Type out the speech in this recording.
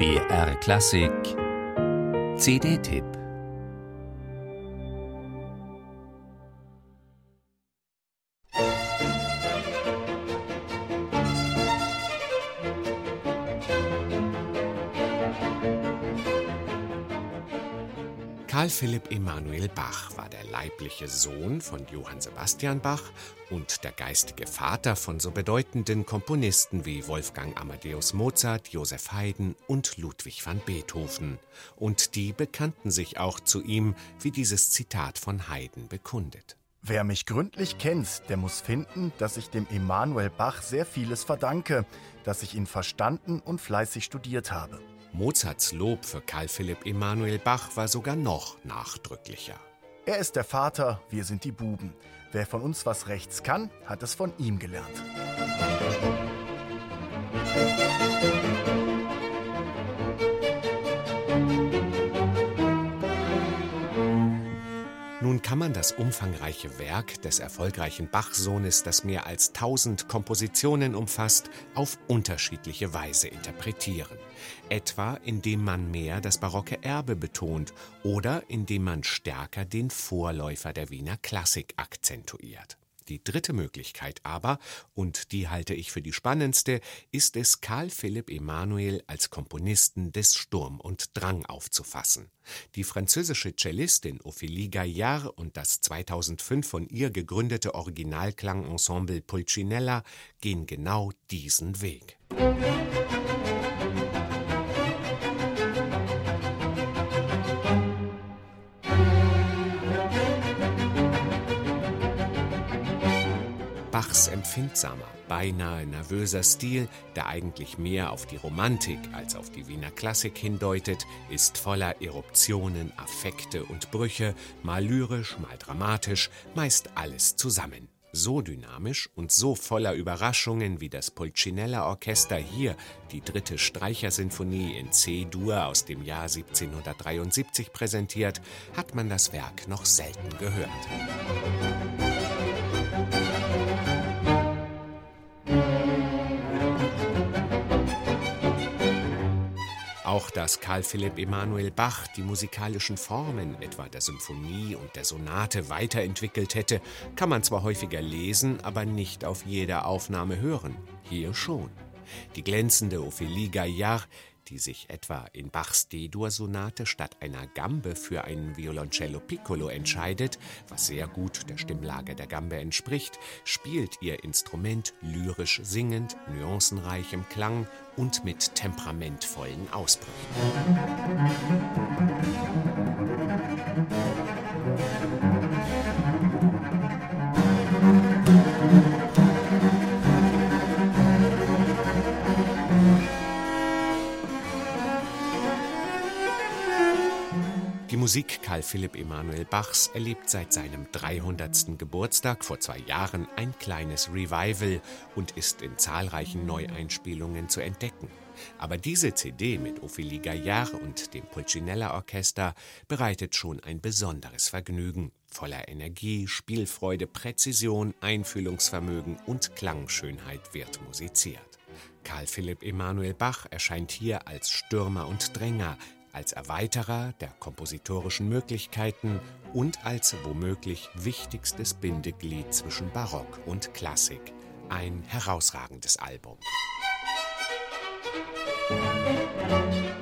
BR Klassik. CD-Tipp Karl Philipp Emanuel Bach war der leibliche Sohn von Johann Sebastian Bach und der geistige Vater von so bedeutenden Komponisten wie Wolfgang Amadeus Mozart, Joseph Haydn und Ludwig van Beethoven. Und die bekannten sich auch zu ihm, wie dieses Zitat von Haydn bekundet. Wer mich gründlich kennt, der muss finden, dass ich dem Emanuel Bach sehr vieles verdanke, dass ich ihn verstanden und fleißig studiert habe. Mozarts Lob für Karl Philipp Emanuel Bach war sogar noch nachdrücklicher. Er ist der Vater, wir sind die Buben. Wer von uns was rechts kann, hat es von ihm gelernt. Kann man das umfangreiche Werk des erfolgreichen Bach-Sohnes, das mehr als tausend Kompositionen umfasst, auf unterschiedliche Weise interpretieren. Etwa indem man mehr das barocke Erbe betont oder indem man stärker den Vorläufer der Wiener Klassik akzentuiert. Die dritte Möglichkeit aber, und die halte ich für die spannendste, ist es, Karl Philipp Emanuel als Komponisten des Sturm und Drang aufzufassen. Die französische Cellistin Ophélie Gaillard und das 2005 von ihr gegründete Originalklangensemble Pulcinella gehen genau diesen Weg. Musik Bachs empfindsamer, beinahe nervöser Stil, der eigentlich mehr auf die Romantik als auf die Wiener Klassik hindeutet, ist voller Eruptionen, Affekte und Brüche, mal lyrisch, mal dramatisch, meist alles zusammen. So dynamisch und so voller Überraschungen wie das Pulcinella Orchester hier, die dritte Streichersinfonie in C-Dur aus dem Jahr 1773 präsentiert, hat man das Werk noch selten gehört. Auch dass Karl Philipp Emanuel Bach die musikalischen Formen etwa der Symphonie und der Sonate weiterentwickelt hätte, kann man zwar häufiger lesen, aber nicht auf jeder Aufnahme hören. Hier schon. Die glänzende Ophélie Gaillard die sich etwa in Bachs D-Dur-Sonate statt einer Gambe für ein Violoncello Piccolo entscheidet, was sehr gut der Stimmlage der Gambe entspricht, spielt ihr Instrument lyrisch singend, nuancenreich im Klang und mit temperamentvollen Ausbrüchen. Musik Karl Philipp Emanuel Bachs erlebt seit seinem 300. Geburtstag vor zwei Jahren ein kleines Revival und ist in zahlreichen Neueinspielungen zu entdecken. Aber diese CD mit Ophélie Gaillard und dem Pulcinella Orchester bereitet schon ein besonderes Vergnügen. Voller Energie, Spielfreude, Präzision, Einfühlungsvermögen und Klangschönheit wird musiziert. Karl Philipp Emanuel Bach erscheint hier als Stürmer und Dränger, als Erweiterer der kompositorischen Möglichkeiten und als womöglich wichtigstes Bindeglied zwischen Barock und Klassik. Ein herausragendes Album. Musik